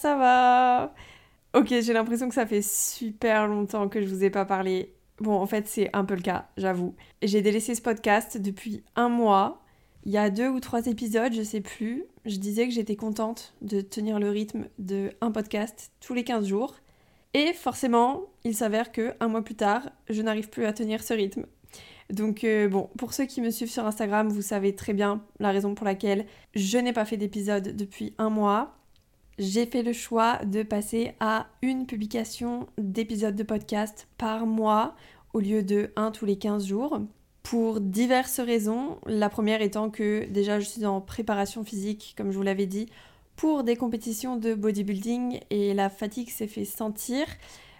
ça va? Ok, j'ai l'impression que ça fait super longtemps que je vous ai pas parlé. Bon, en fait, c'est un peu le cas, j'avoue. J'ai délaissé ce podcast depuis un mois. Il y a deux ou trois épisodes, je sais plus. Je disais que j'étais contente de tenir le rythme de un podcast tous les 15 jours. Et forcément, il s'avère que un mois plus tard, je n'arrive plus à tenir ce rythme. Donc euh, bon, pour ceux qui me suivent sur Instagram, vous savez très bien la raison pour laquelle je n'ai pas fait d'épisode depuis un mois. J'ai fait le choix de passer à une publication d'épisodes de podcast par mois au lieu de un tous les 15 jours pour diverses raisons. La première étant que déjà je suis en préparation physique, comme je vous l'avais dit, pour des compétitions de bodybuilding et la fatigue s'est fait sentir.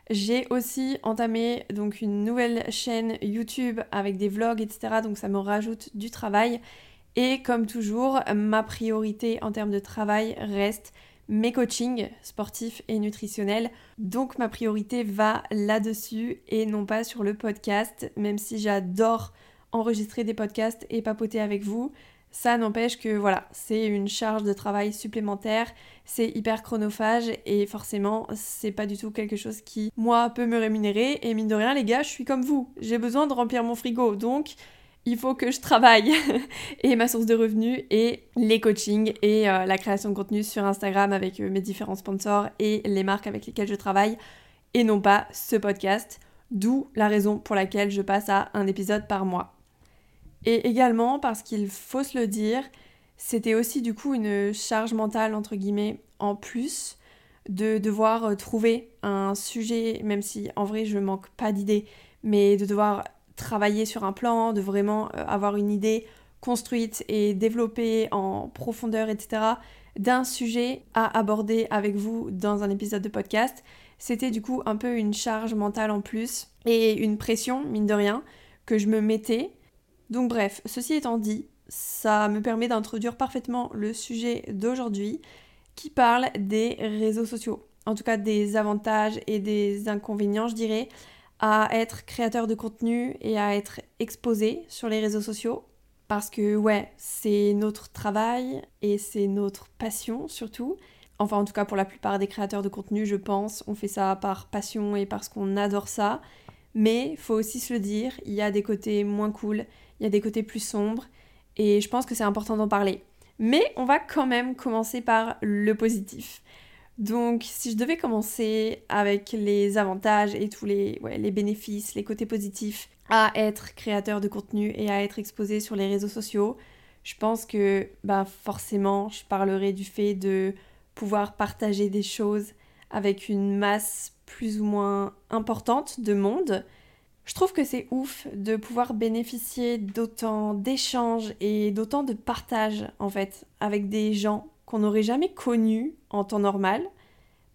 J'ai aussi entamé donc une nouvelle chaîne YouTube avec des vlogs, etc. Donc ça me rajoute du travail. Et comme toujours, ma priorité en termes de travail reste mes coachings sportifs et nutritionnels. Donc ma priorité va là-dessus et non pas sur le podcast, même si j'adore enregistrer des podcasts et papoter avec vous. Ça n'empêche que voilà, c'est une charge de travail supplémentaire, c'est hyper chronophage et forcément, c'est pas du tout quelque chose qui, moi, peut me rémunérer. Et mine de rien, les gars, je suis comme vous. J'ai besoin de remplir mon frigo. Donc, il faut que je travaille. et ma source de revenus est les coachings et euh, la création de contenu sur Instagram avec euh, mes différents sponsors et les marques avec lesquelles je travaille. Et non pas ce podcast. D'où la raison pour laquelle je passe à un épisode par mois. Et également parce qu'il faut se le dire, c'était aussi du coup une charge mentale entre guillemets en plus de devoir euh, trouver un sujet, même si en vrai je manque pas d'idées, mais de devoir travailler sur un plan, de vraiment euh, avoir une idée construite et développée en profondeur, etc., d'un sujet à aborder avec vous dans un épisode de podcast. C'était du coup un peu une charge mentale en plus et une pression, mine de rien, que je me mettais donc bref, ceci étant dit, ça me permet d'introduire parfaitement le sujet d'aujourd'hui qui parle des réseaux sociaux. En tout cas des avantages et des inconvénients, je dirais, à être créateur de contenu et à être exposé sur les réseaux sociaux. Parce que ouais, c'est notre travail et c'est notre passion surtout. Enfin en tout cas pour la plupart des créateurs de contenu, je pense, on fait ça par passion et parce qu'on adore ça. Mais faut aussi se le dire, il y a des côtés moins cool, il y a des côtés plus sombres, et je pense que c'est important d'en parler. Mais on va quand même commencer par le positif. Donc si je devais commencer avec les avantages et tous les, bénéfices, les côtés positifs à être créateur de contenu et à être exposé sur les réseaux sociaux, je pense que bah, forcément je parlerai du fait de pouvoir partager des choses avec une masse plus ou moins importante de monde. Je trouve que c'est ouf de pouvoir bénéficier d'autant d'échanges et d'autant de partage en fait avec des gens qu'on n'aurait jamais connus en temps normal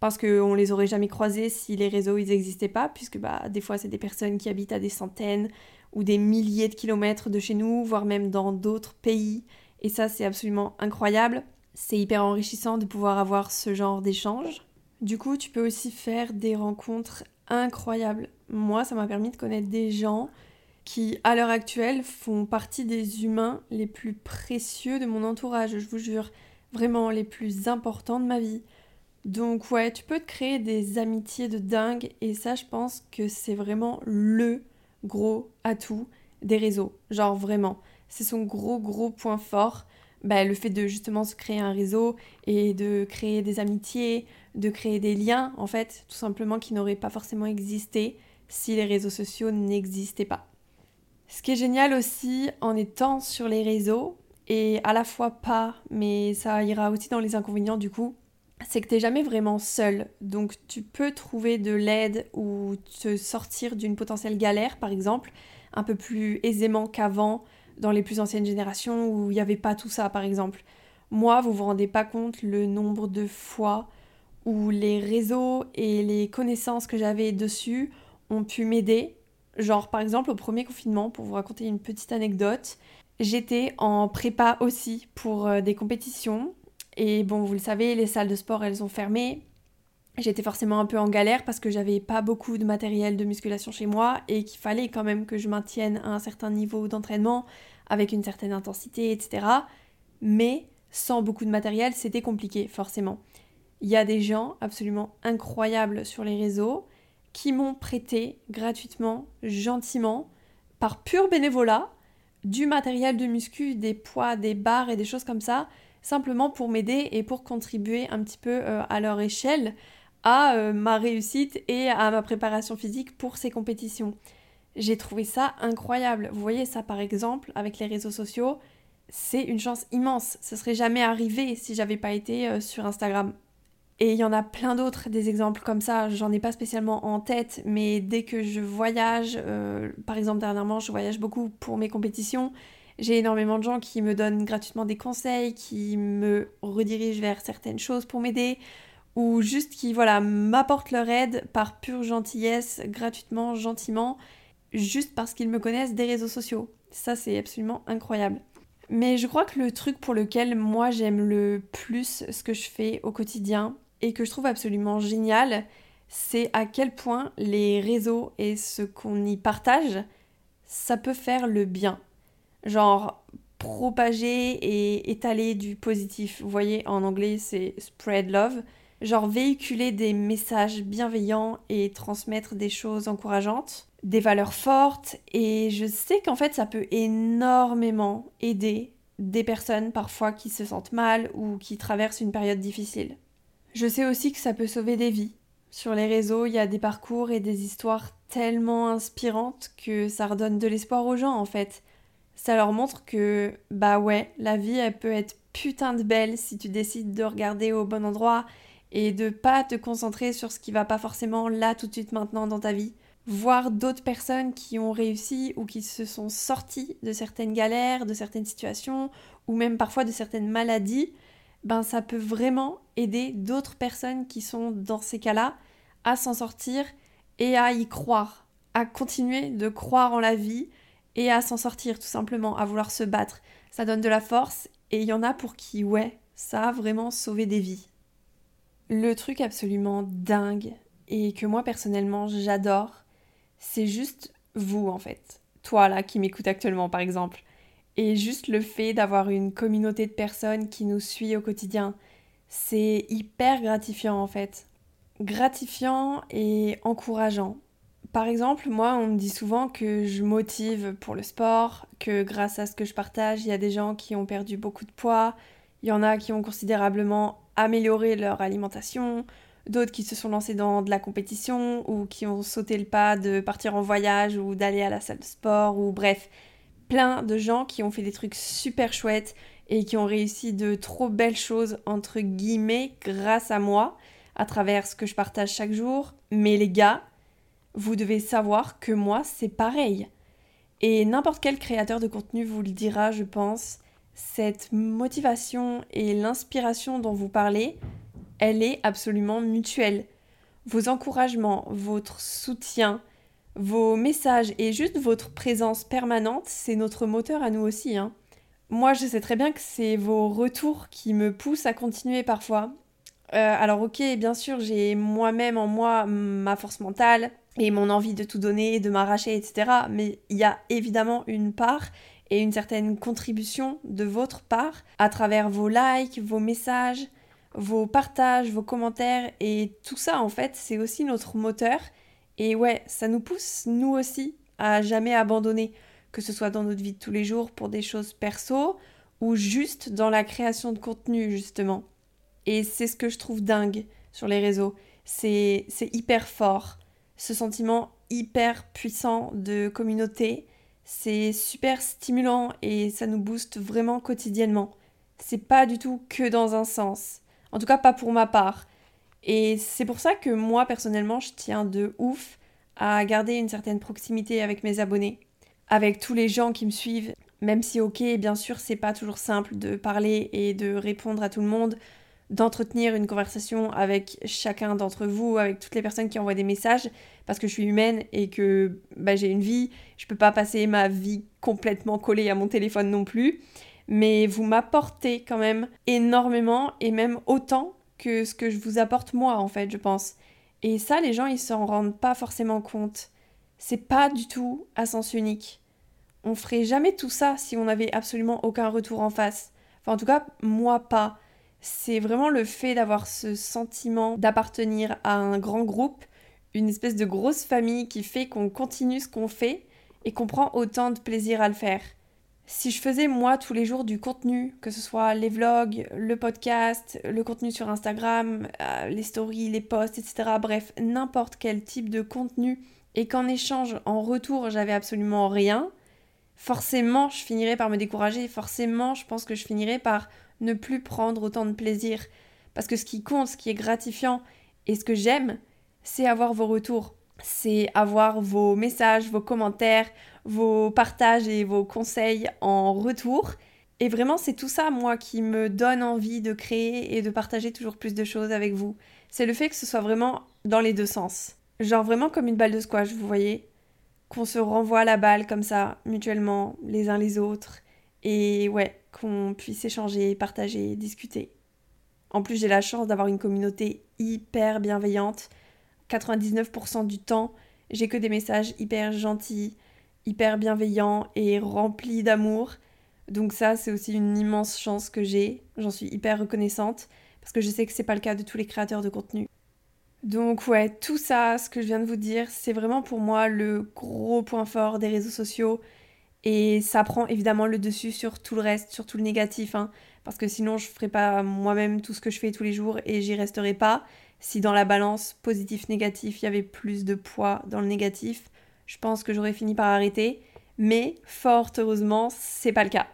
parce qu'on les aurait jamais croisés si les réseaux n'existaient pas puisque bah des fois c'est des personnes qui habitent à des centaines ou des milliers de kilomètres de chez nous voire même dans d'autres pays. Et ça c'est absolument incroyable. C'est hyper enrichissant de pouvoir avoir ce genre d'échange. Du coup, tu peux aussi faire des rencontres incroyables. Moi, ça m'a permis de connaître des gens qui, à l'heure actuelle, font partie des humains les plus précieux de mon entourage, je vous jure, vraiment les plus importants de ma vie. Donc ouais, tu peux te créer des amitiés de dingue et ça, je pense que c'est vraiment le gros atout des réseaux. Genre vraiment, c'est son gros gros point fort. Bah, le fait de justement se créer un réseau et de créer des amitiés, de créer des liens, en fait, tout simplement qui n'auraient pas forcément existé si les réseaux sociaux n'existaient pas. Ce qui est génial aussi en étant sur les réseaux, et à la fois pas, mais ça ira aussi dans les inconvénients du coup, c'est que t'es jamais vraiment seul. Donc tu peux trouver de l'aide ou te sortir d'une potentielle galère, par exemple, un peu plus aisément qu'avant dans les plus anciennes générations où il n'y avait pas tout ça, par exemple. Moi, vous vous rendez pas compte le nombre de fois où les réseaux et les connaissances que j'avais dessus ont pu m'aider. Genre par exemple au premier confinement, pour vous raconter une petite anecdote, j'étais en prépa aussi pour euh, des compétitions. Et bon, vous le savez, les salles de sport, elles ont fermé. J'étais forcément un peu en galère parce que j'avais pas beaucoup de matériel de musculation chez moi et qu'il fallait quand même que je maintienne un certain niveau d'entraînement avec une certaine intensité, etc. Mais sans beaucoup de matériel, c'était compliqué, forcément. Il il y a des gens absolument incroyables sur les réseaux qui m'ont prêté gratuitement, gentiment, par pur bénévolat, du matériel de muscu, des poids, des barres et des choses comme ça, simplement pour m'aider et pour contribuer un petit peu euh, à leur échelle à euh, ma réussite et à ma préparation physique pour ces compétitions. J'ai trouvé ça incroyable. Vous voyez ça par exemple avec les réseaux sociaux, c'est une chance immense. Ce serait jamais arrivé si j'avais pas été euh, sur Instagram. Et il y en a plein d'autres, des exemples comme ça. J'en ai pas spécialement en tête, mais dès que je voyage, euh, par exemple dernièrement, je voyage beaucoup pour mes compétitions. J'ai énormément de gens qui me donnent gratuitement des conseils, qui me redirigent vers certaines choses pour m'aider, ou juste qui voilà m'apportent leur aide par pure gentillesse, gratuitement, gentiment, juste parce qu'ils me connaissent des réseaux sociaux. Ça, c'est absolument incroyable. Mais je crois que le truc pour lequel moi j'aime le plus ce que je fais au quotidien et que je trouve absolument génial, c'est à quel point les réseaux et ce qu'on y partage, ça peut faire le bien. Genre propager et étaler du positif. Vous voyez, en anglais c'est spread love. Genre véhiculer des messages bienveillants et transmettre des choses encourageantes des valeurs fortes et je sais qu'en fait ça peut énormément aider des personnes parfois qui se sentent mal ou qui traversent une période difficile. Je sais aussi que ça peut sauver des vies. Sur les réseaux, il y a des parcours et des histoires tellement inspirantes que ça redonne de l'espoir aux gens en fait. Ça leur montre que bah ouais, la vie elle peut être putain de belle si tu décides de regarder au bon endroit et de pas te concentrer sur ce qui va pas forcément là tout de suite maintenant dans ta vie voir d'autres personnes qui ont réussi ou qui se sont sorties de certaines galères, de certaines situations, ou même parfois de certaines maladies, ben ça peut vraiment aider d'autres personnes qui sont dans ces cas-là à s'en sortir et à y croire, à continuer de croire en la vie et à s'en sortir tout simplement, à vouloir se battre. Ça donne de la force et il y en a pour qui, ouais, ça a vraiment sauvé des vies. Le truc absolument dingue et que moi personnellement j'adore, c'est juste vous en fait. Toi là qui m'écoute actuellement par exemple. Et juste le fait d'avoir une communauté de personnes qui nous suit au quotidien, c'est hyper gratifiant en fait. Gratifiant et encourageant. Par exemple, moi, on me dit souvent que je motive pour le sport, que grâce à ce que je partage, il y a des gens qui ont perdu beaucoup de poids, il y en a qui ont considérablement amélioré leur alimentation, d'autres qui se sont lancés dans de la compétition ou qui ont sauté le pas de partir en voyage ou d'aller à la salle de sport ou bref, plein de gens qui ont fait des trucs super chouettes et qui ont réussi de trop belles choses entre guillemets grâce à moi à travers ce que je partage chaque jour. Mais les gars, vous devez savoir que moi c'est pareil. Et n'importe quel créateur de contenu vous le dira, je pense. Cette motivation et l'inspiration dont vous parlez, elle est absolument mutuelle. Vos encouragements, votre soutien, vos messages et juste votre présence permanente, c'est notre moteur à nous aussi. Hein. Moi, je sais très bien que c'est vos retours qui me poussent à continuer parfois. Euh, alors ok, bien sûr, j'ai moi-même en moi ma force mentale et mon envie de tout donner, de m'arracher, etc. Mais il y a évidemment une part et une certaine contribution de votre part à travers vos likes, vos messages, vos partages, vos commentaires et tout ça en fait, c'est aussi notre moteur. Et ouais, ça nous pousse nous aussi à jamais abandonner, que ce soit dans notre vie de tous les jours pour des choses perso ou juste dans la création de contenu justement. Et c'est ce que je trouve dingue sur les réseaux. C'est hyper fort. Ce sentiment hyper puissant de communauté, c'est super stimulant et ça nous booste vraiment quotidiennement. C'est pas du tout que dans un sens. En tout cas, pas pour ma part. Et c'est pour ça que moi, personnellement, je tiens de ouf à garder une certaine proximité avec mes abonnés, avec tous les gens qui me suivent, même si, ok, bien sûr, c'est pas toujours simple de parler et de répondre à tout le monde, d'entretenir une conversation avec chacun d'entre vous, avec toutes les personnes qui envoient des messages, parce que je suis humaine et que bah, j'ai une vie, je peux pas passer ma vie complètement collée à mon téléphone non plus. Mais vous m'apportez quand même énormément et même autant que ce que je vous apporte moi en fait, je pense. Et ça, les gens, ils s'en rendent pas forcément compte. C'est pas du tout à sens unique. On ferait jamais tout ça si on n'avait absolument aucun retour en face. Enfin, en tout cas, moi pas. c'est vraiment le fait d'avoir ce sentiment d'appartenir à un grand groupe, une espèce de grosse famille qui fait qu'on continue ce qu'on fait et qu'on prend autant de plaisir à le faire. Si je faisais moi tous les jours du contenu, que ce soit les vlogs, le podcast, le contenu sur Instagram, euh, les stories, les posts, etc., bref, n'importe quel type de contenu, et qu'en échange, en retour, j'avais absolument rien, forcément, je finirais par me décourager, forcément, je pense que je finirais par ne plus prendre autant de plaisir. Parce que ce qui compte, ce qui est gratifiant et ce que j'aime, c'est avoir vos retours. C'est avoir vos messages, vos commentaires, vos partages et vos conseils en retour. Et vraiment, c'est tout ça, moi, qui me donne envie de créer et de partager toujours plus de choses avec vous. C'est le fait que ce soit vraiment dans les deux sens. Genre vraiment comme une balle de squash, vous voyez? Qu'on se renvoie la balle comme ça, mutuellement, les uns les autres. Et ouais, qu'on puisse échanger, partager, discuter. En plus, j'ai la chance d'avoir une communauté hyper bienveillante. 99% du temps, j'ai que des messages hyper gentils, hyper bienveillants et remplis d'amour. Donc ça, c'est aussi une immense chance que j'ai. J'en suis hyper reconnaissante parce que je sais que c'est pas le cas de tous les créateurs de contenu. Donc ouais, tout ça, ce que je viens de vous dire, c'est vraiment pour moi le gros point fort des réseaux sociaux et ça prend évidemment le dessus sur tout le reste, sur tout le négatif, hein, parce que sinon je ferais pas moi-même tout ce que je fais tous les jours et j'y resterai pas. Si dans la balance positif-négatif, il y avait plus de poids dans le négatif, je pense que j'aurais fini par arrêter. Mais fort heureusement, c'est pas le cas.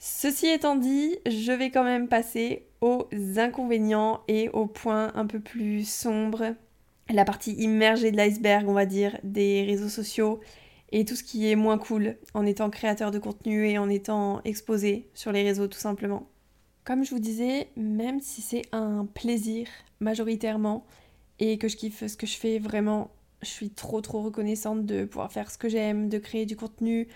Ceci étant dit, je vais quand même passer aux inconvénients et aux points un peu plus sombres, la partie immergée de l'iceberg, on va dire, des réseaux sociaux et tout ce qui est moins cool en étant créateur de contenu et en étant exposé sur les réseaux tout simplement. Comme je vous disais, même si c'est un plaisir majoritairement et que je kiffe ce que je fais vraiment, je suis trop trop reconnaissante de pouvoir faire ce que j'aime, de créer du contenu,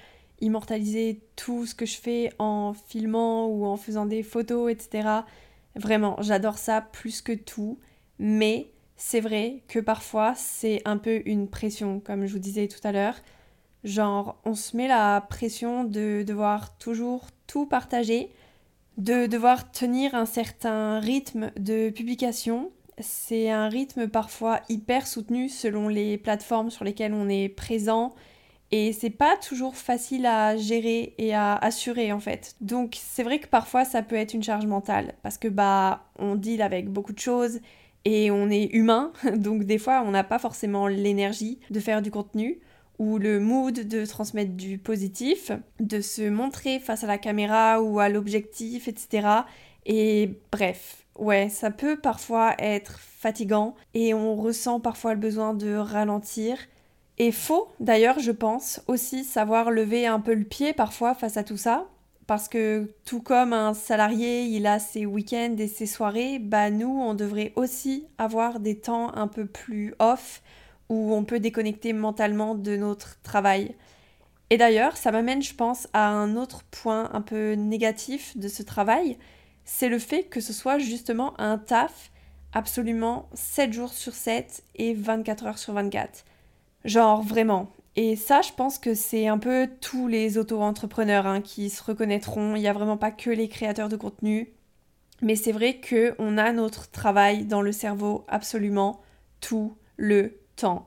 immortaliser tout ce que je fais en filmant ou en faisant des photos, etc. Vraiment, j'adore ça plus que tout, mais c'est vrai que parfois c'est un peu une pression, comme je vous disais tout à l'heure. Genre, on se met la pression de devoir toujours tout partager, de devoir tenir un certain rythme de publication. C'est un rythme parfois hyper soutenu selon les plateformes sur lesquelles on est présent. Et c'est pas toujours facile à gérer et à assurer en fait. Donc c'est vrai que parfois ça peut être une charge mentale parce que bah on deal avec beaucoup de choses et on est humain, donc des fois on n'a pas forcément l'énergie de faire du contenu ou le mood de transmettre du positif, de se montrer face à la caméra ou à l'objectif, etc. Et bref, ouais, ça peut parfois être fatigant et on ressent parfois le besoin de ralentir. Et faut d'ailleurs, je pense, aussi savoir lever un peu le pied parfois face à tout ça. Parce que tout comme un salarié, il a ses week-ends et ses soirées, bah nous, on devrait aussi avoir des temps un peu plus off où on peut déconnecter mentalement de notre travail. Et d'ailleurs, ça m'amène, je pense, à un autre point un peu négatif de ce travail, c'est le fait que ce soit justement un taf absolument 7 jours sur 7 et 24 heures sur 24. Genre vraiment. Et ça, je pense que c'est un peu tous les auto-entrepreneurs hein, qui se reconnaîtront. Il n'y a vraiment pas que les créateurs de contenu. Mais c'est vrai qu'on a notre travail dans le cerveau absolument tout le temps.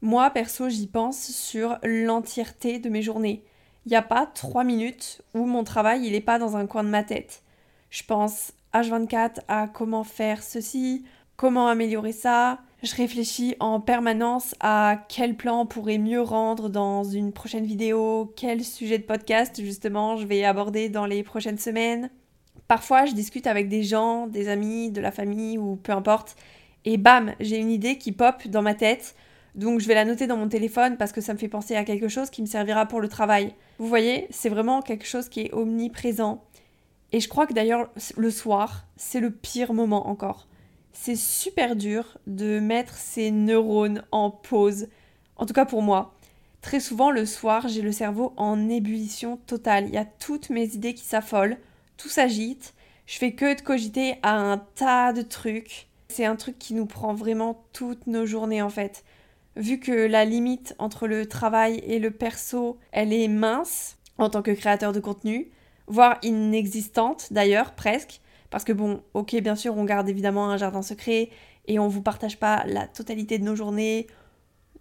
Moi, perso, j'y pense sur l'entièreté de mes journées. Il n'y a pas trois minutes où mon travail, il n'est pas dans un coin de ma tête. Je pense H24 à comment faire ceci, comment améliorer ça. Je réfléchis en permanence à quel plan pourrait mieux rendre dans une prochaine vidéo, quel sujet de podcast justement je vais aborder dans les prochaines semaines. Parfois, je discute avec des gens, des amis, de la famille ou peu importe, et bam, j'ai une idée qui pop dans ma tête. Donc je vais la noter dans mon téléphone parce que ça me fait penser à quelque chose qui me servira pour le travail. Vous voyez, c'est vraiment quelque chose qui est omniprésent. Et je crois que d'ailleurs le soir, c'est le pire moment encore. C'est super dur de mettre ses neurones en pause. En tout cas pour moi. Très souvent le soir, j'ai le cerveau en ébullition totale. Il y a toutes mes idées qui s'affolent, tout s'agite. Je fais que de cogiter à un tas de trucs. C'est un truc qui nous prend vraiment toutes nos journées en fait. Vu que la limite entre le travail et le perso, elle est mince en tant que créateur de contenu, voire inexistante d'ailleurs presque, Parce que bon, ok, bien sûr, on garde évidemment un jardin secret et on vous partage pas la totalité de nos journées.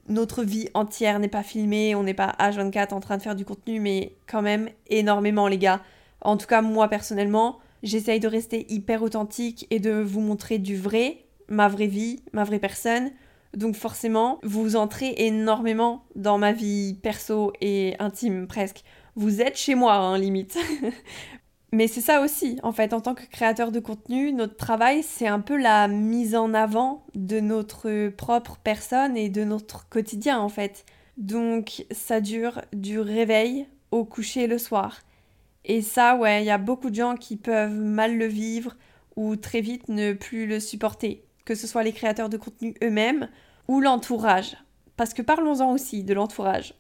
Notre vie entière n'est pas filmée, on n'est pas H24 en train de faire du contenu, mais quand même énormément, les gars. En tout cas, moi personnellement, j'essaye de rester hyper authentique et de vous montrer du vrai, ma vraie vie, ma vraie personne. Donc forcément, vous entrez énormément dans ma vie perso et intime presque. Vous êtes chez moi, hein, limite. Mais c'est ça aussi, en fait, en tant que créateur de contenu, notre travail, c'est un peu la mise en avant de notre propre personne et de notre quotidien, en fait. Donc ça dure du réveil au coucher le soir. Et ça, ouais, il y a beaucoup de gens qui peuvent mal le vivre ou très vite ne plus le supporter, que ce soit les créateurs de contenu eux-mêmes ou l'entourage. Parce que parlons-en aussi de l'entourage.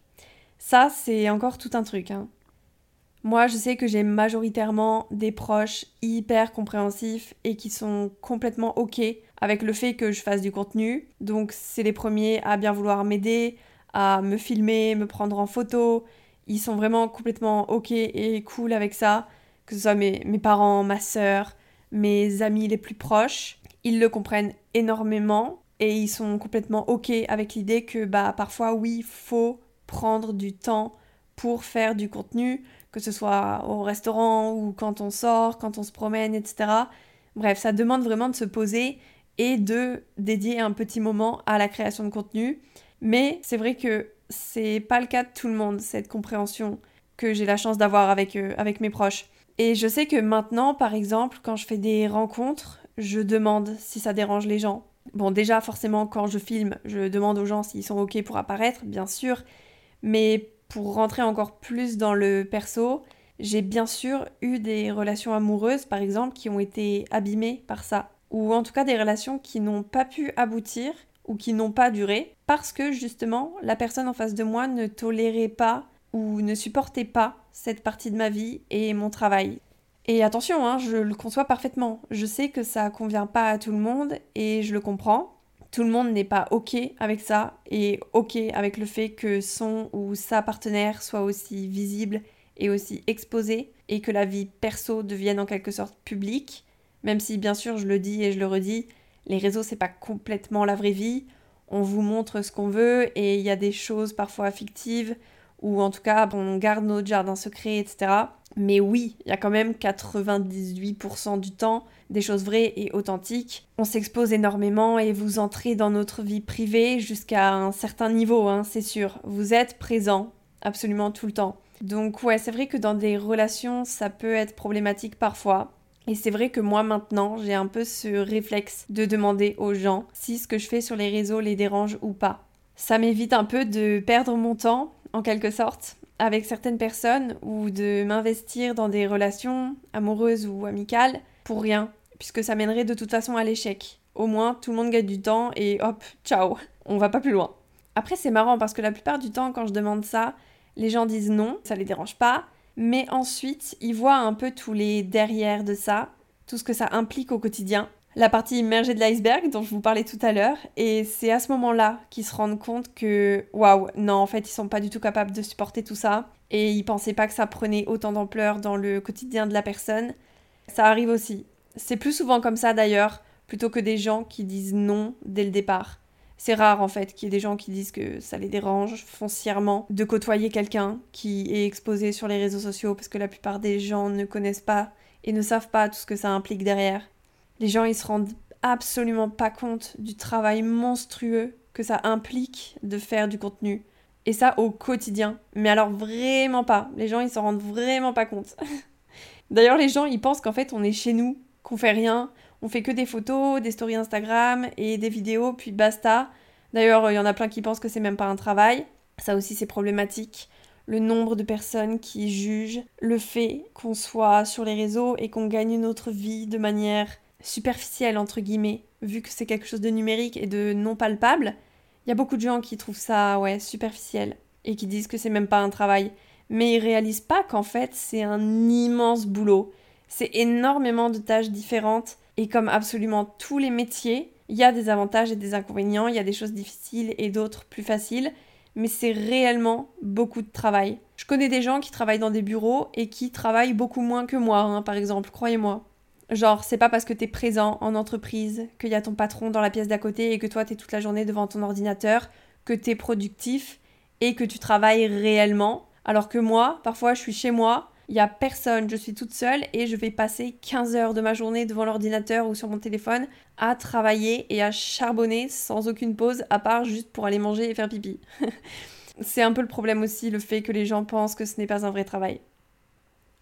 Ça, c'est encore tout un truc. Hein. Moi, je sais que j'ai majoritairement des proches hyper compréhensifs et qui sont complètement OK avec le fait que je fasse du contenu. Donc, c'est les premiers à bien vouloir m'aider, à me filmer, me prendre en photo. Ils sont vraiment complètement OK et cool avec ça. Que ce soit mes, mes parents, ma sœur, mes amis les plus proches. Ils le comprennent énormément et ils sont complètement OK avec l'idée que bah parfois oui, faut prendre du temps pour faire du contenu, que ce soit au restaurant ou quand on sort, quand on se promène, etc. Bref, ça demande vraiment de se poser et de dédier un petit moment à la création de contenu. Mais c'est vrai que c'est pas le cas de tout le monde, cette compréhension que j'ai la chance d'avoir avec, euh, avec mes proches. Et je sais que maintenant, par exemple, quand je fais des rencontres, je demande si ça dérange les gens. Bon, déjà, forcément, quand je filme, je demande aux gens s'ils sont OK pour apparaître, bien sûr. Mais pour rentrer encore plus dans le perso, j'ai bien sûr eu des relations amoureuses, par exemple, qui ont été abîmées par ça. Ou en tout cas des relations qui n'ont pas pu aboutir ou qui n'ont pas duré parce que justement la personne en face de moi ne tolérait pas ou ne supportait pas cette partie de ma vie et mon travail. Et attention, hein, je le conçois parfaitement. Je sais que ça convient pas à tout le monde et je le comprends tout le monde n'est pas OK avec ça et OK avec le fait que son ou sa partenaire soit aussi visible et aussi exposé et que la vie perso devienne en quelque sorte publique. Même si bien sûr je le dis et je le redis, les réseaux c'est pas complètement la vraie vie. On vous montre ce qu'on veut et il y a des choses parfois fictives ou en tout cas on garde notre jardin secret, etc. Mais oui, il y a quand même 98% du temps des choses vraies et authentiques. On s'expose énormément et vous entrez dans notre vie privée jusqu'à un certain niveau, hein, c'est sûr. Vous êtes présent absolument tout le temps. Donc ouais, c'est vrai que dans des relations, ça peut être problématique parfois. Et c'est vrai que moi maintenant, j'ai un peu ce réflexe de demander aux gens si ce que je fais sur les réseaux les dérange ou pas. Ça m'évite un peu de perdre mon temps, en quelque sorte, avec certaines personnes ou de m'investir dans des relations amoureuses ou amicales pour rien, puisque ça mènerait de toute façon à l'échec. Au moins, tout le monde gagne du temps et hop, ciao, on va pas plus loin. Après, c'est marrant parce que la plupart du temps, quand je demande ça, les gens disent non, ça les dérange pas, mais ensuite, ils voient un peu tous les derrière de ça, tout ce que ça implique au quotidien, la partie immergée de l'iceberg dont je vous parlais tout à l'heure. Et c'est à ce moment-là qu'ils se rendent compte que, waouh, non, en fait, ils sont pas du tout capables de supporter tout ça. Et ils pensaient pas que ça prenait autant d'ampleur dans le quotidien de la personne. Ça arrive aussi. C'est plus souvent comme ça d'ailleurs, plutôt que des gens qui disent non dès le départ. C'est rare en fait qu'il y ait des gens qui disent que ça les dérange foncièrement de côtoyer quelqu'un qui est exposé sur les réseaux sociaux parce que la plupart des gens ne connaissent pas et ne savent pas tout ce que ça implique derrière. Les gens, ils se rendent absolument pas compte du travail monstrueux que ça implique de faire du contenu. Et ça au quotidien. Mais alors vraiment pas. Les gens, ils s'en rendent vraiment pas compte. D'ailleurs, les gens, ils pensent qu'en fait, on est chez nous, qu'on fait rien. On fait que des photos, des stories Instagram et des vidéos, puis basta. D'ailleurs, il y en a plein qui pensent que c'est même pas un travail. Ça aussi, c'est problématique. Le nombre de personnes qui jugent le fait qu'on soit sur les réseaux et qu'on gagne notre vie de manière superficielle, entre guillemets, vu que c'est quelque chose de numérique et de non palpable, il y a beaucoup de gens qui trouvent ça, ouais, superficiel et qui disent que c'est même pas un travail. Mais ils réalisent pas qu'en fait, c'est un immense boulot. C'est énormément de tâches différentes et comme absolument tous les métiers, il y a des avantages et des inconvénients, il y a des choses difficiles et d'autres plus faciles, mais c'est réellement beaucoup de travail. Je connais des gens qui travaillent dans des bureaux et qui travaillent beaucoup moins que moi, hein, par exemple, croyez-moi. Genre, c'est pas parce que t'es présent en entreprise, qu'il y a ton patron dans la pièce d'à côté et que toi t'es toute la journée devant ton ordinateur, que t'es productif et que tu travailles réellement. Alors que moi, parfois, je suis chez moi, il y a personne, je suis toute seule et je vais passer 15 heures de ma journée devant l'ordinateur ou sur mon téléphone à travailler et à charbonner sans aucune pause, à part juste pour aller manger et faire pipi. c'est un peu le problème aussi, le fait que les gens pensent que ce n'est pas un vrai travail.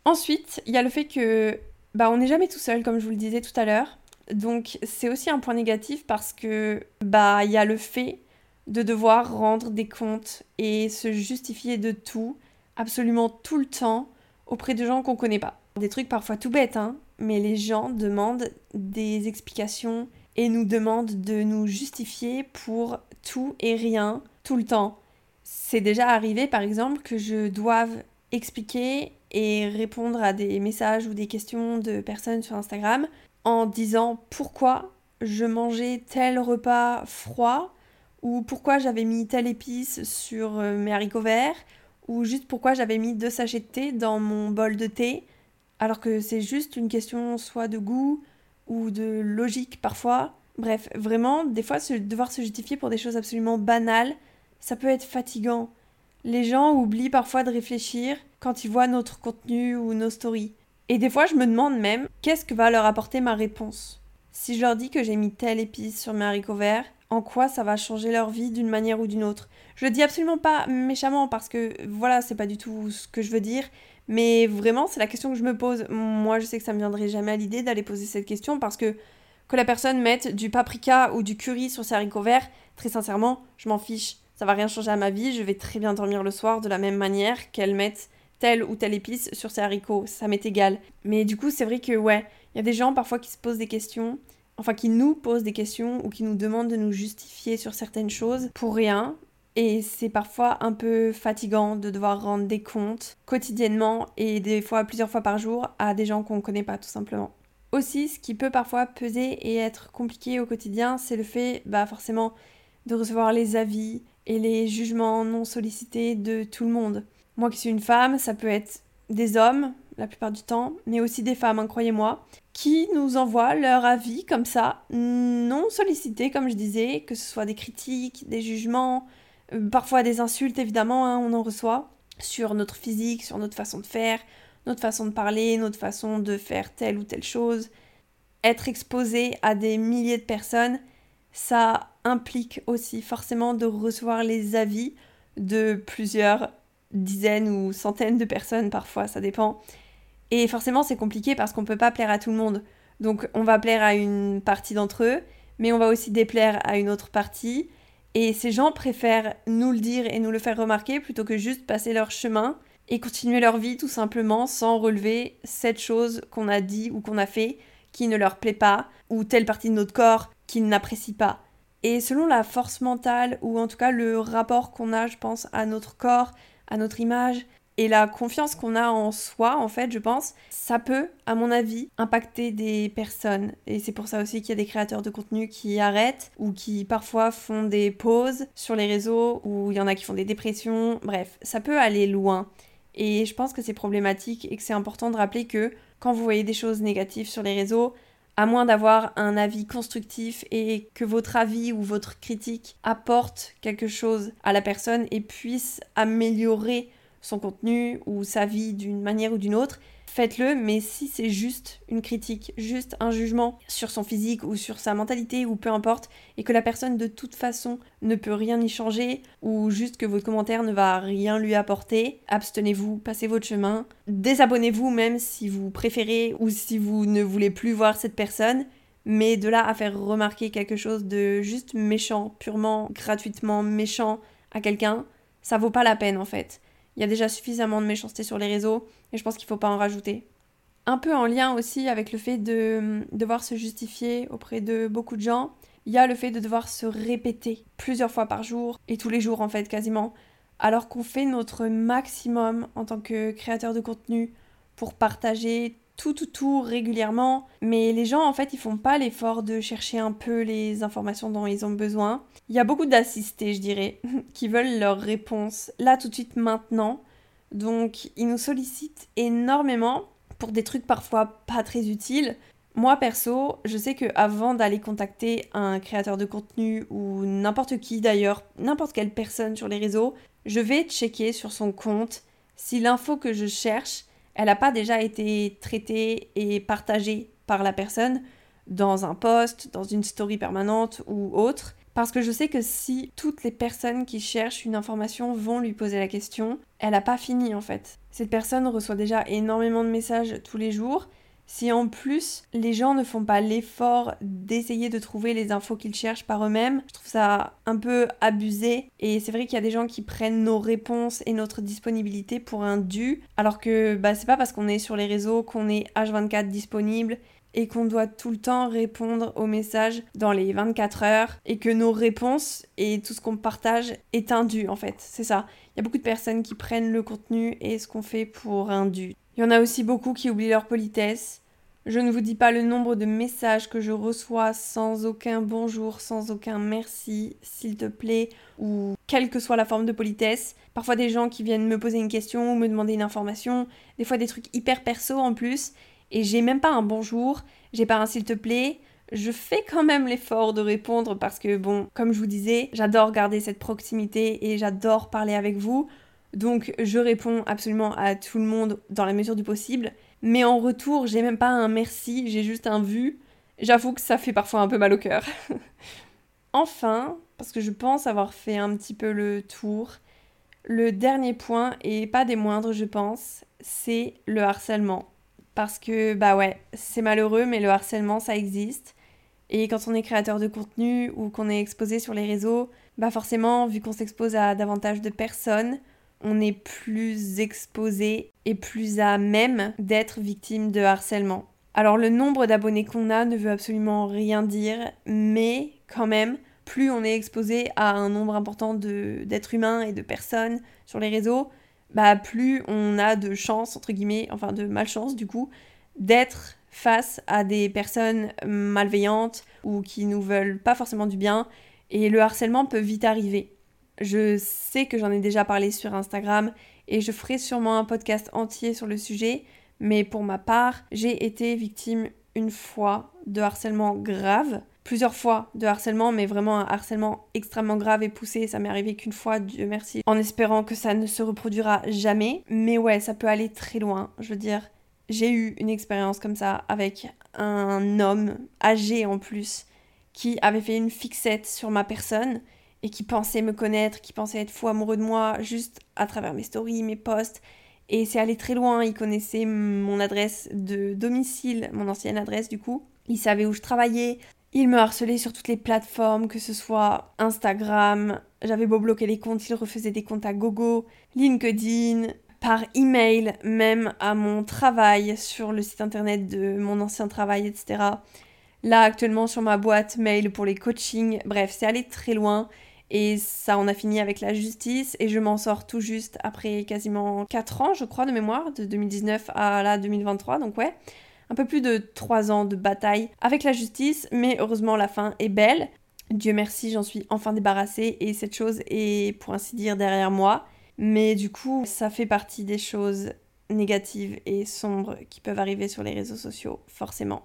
Ensuite, il y a le fait que bah, on n'est jamais tout seul, comme je vous le disais tout à l'heure. Donc c'est aussi un point négatif parce que bah il y a le fait de devoir rendre des comptes et se justifier de tout, absolument tout le temps, auprès de gens qu'on connaît pas. Des trucs parfois tout bêtes, hein, mais les gens demandent des explications et nous demandent de nous justifier pour tout et rien, tout le temps. C'est déjà arrivé par exemple que je doive expliquer et répondre à des messages ou des questions de personnes sur Instagram en disant pourquoi je mangeais tel repas froid ou pourquoi j'avais mis telle épice sur euh, mes haricots verts ou juste pourquoi j'avais mis deux sachets de thé dans mon bol de thé alors que c'est juste une question soit de goût ou de logique parfois. Bref, vraiment, des fois, devoir se justifier pour des choses absolument banales, ça peut être fatigant. Les gens oublient parfois de réfléchir quand ils voient notre contenu ou nos stories. Et des fois, je me demande même qu'est-ce que va leur apporter ma réponse? Si je leur dis que j'ai mis telle épice sur mes haricots verts, en quoi ça va changer leur vie d'une manière ou d'une autre. Je le dis absolument pas méchamment parce que voilà, c'est pas du tout ce que je veux dire, mais vraiment, c'est la question que je me pose. Moi, je sais que ça me viendrait jamais à l'idée d'aller poser cette question parce que que la personne mette du paprika ou du curry sur ses haricots verts, très sincèrement, je m'en fiche ça va rien changer à ma vie, je vais très bien dormir le soir de la même manière qu'elle mette telle ou telle épice sur ses haricots, ça m'est égal. Mais du coup, c'est vrai que ouais, il y a des gens parfois qui se posent des questions, enfin qui nous posent des questions ou qui nous demandent de nous justifier sur certaines choses pour rien. Et c'est parfois un peu fatigant de devoir rendre des comptes quotidiennement et des fois plusieurs fois par jour à des gens qu'on ne connaît pas tout simplement. Aussi, ce qui peut parfois peser et être compliqué au quotidien, c'est le fait, bah forcément, de recevoir les avis, et les jugements non sollicités de tout le monde. Moi qui suis une femme, ça peut être des hommes, la plupart du temps, mais aussi des femmes, hein, croyez-moi, qui nous envoient leur avis comme ça, non sollicités, comme je disais, que ce soit des critiques, des jugements, euh, parfois des insultes, évidemment, hein, on en reçoit, sur notre physique, sur notre façon de faire, notre façon de parler, notre façon de faire telle ou telle chose. Être exposé à des milliers de personnes, ça implique aussi forcément de recevoir les avis de plusieurs dizaines ou centaines de personnes parfois, ça dépend. Et forcément c'est compliqué parce qu'on peut pas plaire à tout le monde. Donc on va plaire à une partie d'entre eux, mais on va aussi déplaire à une autre partie. Et ces gens préfèrent nous le dire et nous le faire remarquer plutôt que juste passer leur chemin et continuer leur vie tout simplement sans relever cette chose qu'on a dit ou qu'on a fait qui ne leur plaît pas, ou telle partie de notre corps qu'ils n'apprécient pas. Et selon la force mentale, ou en tout cas le rapport qu'on a, je pense, à notre corps, à notre image, et la confiance qu'on a en soi, en fait, je pense, ça peut, à mon avis, impacter des personnes. Et c'est pour ça aussi qu'il y a des créateurs de contenu qui arrêtent ou qui parfois font des pauses sur les réseaux, ou il y en a qui font des dépressions. Bref, ça peut aller loin. Et je pense que c'est problématique et que c'est important de rappeler que quand vous voyez des choses négatives sur les réseaux, à moins d'avoir un avis constructif et que votre avis ou votre critique apporte quelque chose à la personne et puisse améliorer son contenu ou sa vie d'une manière ou d'une autre, faites-le, mais si c'est juste une critique, juste un jugement sur son physique ou sur sa mentalité ou peu importe, et que la personne de toute façon ne peut rien y changer, ou juste que votre commentaire ne va rien lui apporter, abstenez-vous, passez votre chemin, désabonnez-vous même si vous préférez ou si vous ne voulez plus voir cette personne, mais de là à faire remarquer quelque chose de juste méchant, purement gratuitement méchant à quelqu'un, ça vaut pas la peine en fait. Il y a déjà suffisamment de méchanceté sur les réseaux et je pense qu'il ne faut pas en rajouter. Un peu en lien aussi avec le fait de devoir se justifier auprès de beaucoup de gens, il y a le fait de devoir se répéter plusieurs fois par jour et tous les jours en fait quasiment, alors qu'on fait notre maximum en tant que créateur de contenu pour partager tout, tout, tout régulièrement. Mais les gens, en fait, ils font pas l'effort de chercher un peu les informations dont ils ont besoin. Il y a beaucoup d'assistés, je dirais, qui veulent leur réponse là, tout de suite, maintenant. Donc, ils nous sollicitent énormément pour des trucs parfois pas très utiles. Moi perso, je sais que avant d'aller contacter un créateur de contenu ou n'importe qui d'ailleurs, n'importe quelle personne sur les réseaux, je vais checker sur son compte si l'info que je cherche, elle n'a pas déjà été traitée et partagée par la personne dans un post, dans une story permanente ou autre. Parce que je sais que si toutes les personnes qui cherchent une information vont lui poser la question, elle n'a pas fini en fait. Cette personne reçoit déjà énormément de messages tous les jours si en plus les gens ne font pas l'effort d'essayer de trouver les infos qu'ils cherchent par eux-mêmes, je trouve ça un peu abusé. Et c'est vrai qu'il y a des gens qui prennent nos réponses et notre disponibilité pour un dû, alors que bah, c'est pas parce qu'on est sur les réseaux qu'on est H24 disponible et qu'on doit tout le temps répondre aux messages dans les 24 heures et que nos réponses et tout ce qu'on partage est un dû en fait. C'est ça. Il y a beaucoup de personnes qui prennent le contenu et ce qu'on fait pour un dû. Il y en a aussi beaucoup qui oublient leur politesse. Je ne vous dis pas le nombre de messages que je reçois sans aucun bonjour, sans aucun merci, s'il te plaît, ou quelle que soit la forme de politesse. Parfois des gens qui viennent me poser une question ou me demander une information, des fois des trucs hyper perso en plus, et j'ai même pas un bonjour, j'ai pas un s'il te plaît. Je fais quand même l'effort de répondre parce que bon, comme je vous disais, j'adore garder cette proximité et j'adore parler avec vous. Donc je réponds absolument à tout le monde dans la mesure du possible. Mais en retour, j'ai même pas un merci, j'ai juste un vu. J'avoue que ça fait parfois un peu mal au cœur. enfin, parce que je pense avoir fait un petit peu le tour, le dernier point, et pas des moindres je pense, c'est le harcèlement. Parce que bah ouais, c'est malheureux, mais le harcèlement ça existe. Et quand on est créateur de contenu ou qu'on est exposé sur les réseaux, bah forcément, vu qu'on s'expose à davantage de personnes, on est plus exposé et plus à même d'être victime de harcèlement. Alors le nombre d'abonnés qu'on a ne veut absolument rien dire, mais quand même, plus on est exposé à un nombre important d'êtres humains et de personnes sur les réseaux, bah plus on a de chance, entre guillemets, enfin de malchance du coup, d'être face à des personnes malveillantes ou qui nous veulent pas forcément du bien. Et le harcèlement peut vite arriver. Je sais que j'en ai déjà parlé sur Instagram et je ferai sûrement un podcast entier sur le sujet, mais pour ma part, j'ai été victime une fois de harcèlement grave, plusieurs fois de harcèlement, mais vraiment un harcèlement extrêmement grave et poussé. Ça m'est arrivé qu'une fois, Dieu merci, en espérant que ça ne se reproduira jamais. Mais ouais, ça peut aller très loin. Je veux dire, j'ai eu une expérience comme ça avec un homme âgé en plus qui avait fait une fixette sur ma personne et qui pensait me connaître, qui pensait être fou amoureux de moi juste à travers mes stories, mes posts. Et c'est allé très loin, il connaissait mon adresse de domicile, mon ancienne adresse du coup. Il savait où je travaillais. Il me harcelait sur toutes les plateformes, que ce soit Instagram, j'avais beau bloquer les comptes, il refaisait des comptes à gogo, LinkedIn, par email, même à mon travail sur le site internet de mon ancien travail, etc. Là, actuellement, sur ma boîte mail pour les coachings. Bref, c'est allé très loin. Et ça on a fini avec la justice et je m'en sors tout juste après quasiment 4 ans, je crois, de mémoire, de 2019 à là 2023. Donc ouais, un peu plus de 3 ans de bataille avec la justice, mais heureusement la fin est belle. Dieu merci, j'en suis enfin débarrassée et cette chose est pour ainsi dire derrière moi. Mais du coup, ça fait partie des choses négatives et sombres qui peuvent arriver sur les réseaux sociaux, forcément.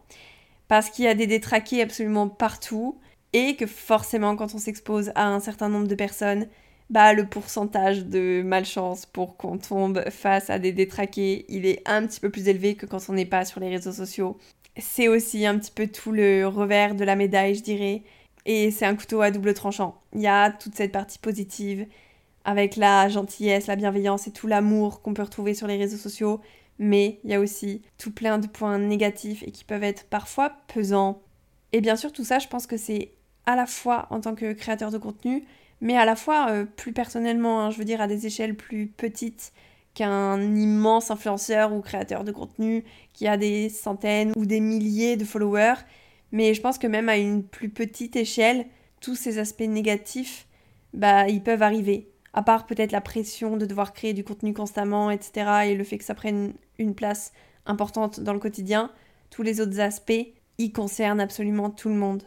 Parce qu'il y a des détraqués absolument partout et que forcément quand on s'expose à un certain nombre de personnes, bah le pourcentage de malchance pour qu'on tombe face à des détraqués, il est un petit peu plus élevé que quand on n'est pas sur les réseaux sociaux. C'est aussi un petit peu tout le revers de la médaille, je dirais. Et c'est un couteau à double tranchant. Il y a toute cette partie positive avec la gentillesse, la bienveillance et tout l'amour qu'on peut retrouver sur les réseaux sociaux, mais il y a aussi tout plein de points négatifs et qui peuvent être parfois pesants. Et bien sûr, tout ça, je pense que c'est à la fois en tant que créateur de contenu, mais à la fois euh, plus personnellement, hein, je veux dire à des échelles plus petites qu'un immense influenceur ou créateur de contenu qui a des centaines ou des milliers de followers. Mais je pense que même à une plus petite échelle, tous ces aspects négatifs, bah, ils peuvent arriver. À part peut-être la pression de devoir créer du contenu constamment, etc. et le fait que ça prenne une place importante dans le quotidien, tous les autres aspects, ils concernent absolument tout le monde.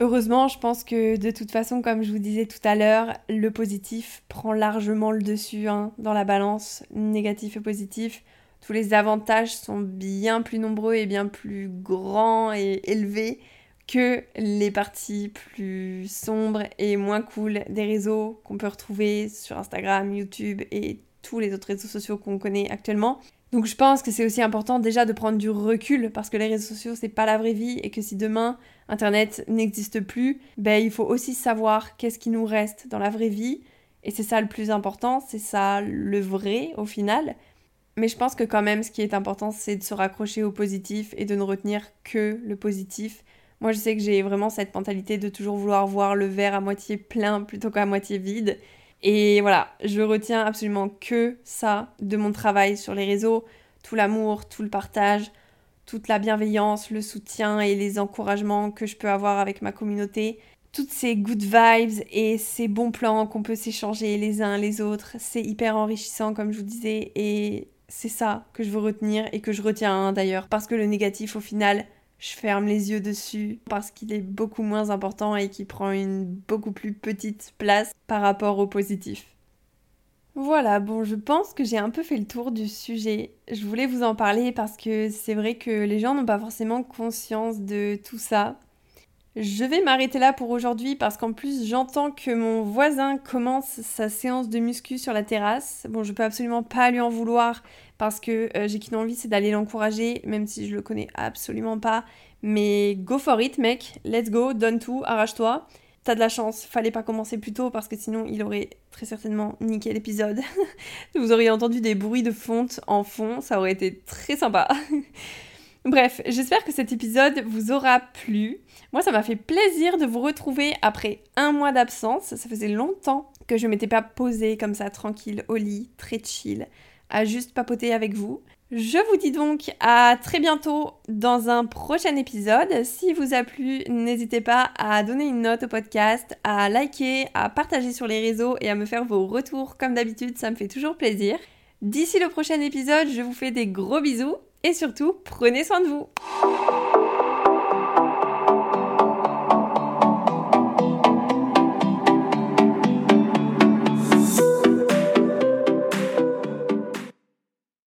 Heureusement, je pense que de toute façon, comme je vous disais tout à l'heure, le positif prend largement le dessus hein, dans la balance négatif et positif. tous les avantages sont bien plus nombreux et bien plus grands et élevés que les parties plus sombres et moins cool des réseaux qu'on peut retrouver sur Instagram, YouTube et tous les autres réseaux sociaux qu'on connaît actuellement. Donc je pense que c'est aussi important déjà de prendre du recul parce que les réseaux sociaux c'est pas la vraie vie et que si demain internet n'existe plus, ben il faut aussi savoir qu'est-ce qui nous reste dans la vraie vie et c'est ça le plus important, c'est ça le vrai au final. Mais je pense que quand même ce qui est important c'est de se raccrocher au positif et de ne retenir que le positif. Moi je sais que j'ai vraiment cette mentalité de toujours vouloir voir le verre à moitié plein plutôt qu'à moitié vide et voilà, je retiens absolument que ça de mon travail sur les réseaux, tout l'amour, tout le partage, toute la bienveillance, le soutien et les encouragements que je peux avoir avec ma communauté, toutes ces good vibes et ces bons plans qu'on peut s'échanger les uns les autres, c'est hyper enrichissant comme je vous disais et c'est ça que je veux retenir et que je retiens d'ailleurs parce que le négatif au final je ferme les yeux dessus parce qu'il est beaucoup moins important et qu'il prend une beaucoup plus petite place par rapport au positif. Voilà, bon, je pense que j'ai un peu fait le tour du sujet. Je voulais vous en parler parce que c'est vrai que les gens n'ont pas forcément conscience de tout ça. Je vais m'arrêter là pour aujourd'hui parce qu'en plus j'entends que mon voisin commence sa séance de muscu sur la terrasse. Bon, je peux absolument pas lui en vouloir parce que euh, j'ai qu'une envie, c'est d'aller l'encourager, même si je le connais absolument pas. Mais go for it, mec, let's go, donne tout, arrache-toi. T'as de la chance, fallait pas commencer plus tôt parce que sinon il aurait très certainement niqué l'épisode. Vous auriez entendu des bruits de fonte en fond, ça aurait été très sympa. Bref, j'espère que cet épisode vous aura plu. Moi, ça m'a fait plaisir de vous retrouver après un mois d'absence. Ça faisait longtemps que je m'étais pas posée comme ça, tranquille, au lit, très chill, à juste papoter avec vous. Je vous dis donc à très bientôt dans un prochain épisode. Si vous a plu, n'hésitez pas à donner une note au podcast, à liker, à partager sur les réseaux et à me faire vos retours comme d'habitude, ça me fait toujours plaisir. D'ici le prochain épisode, je vous fais des gros bisous et surtout, prenez soin de vous.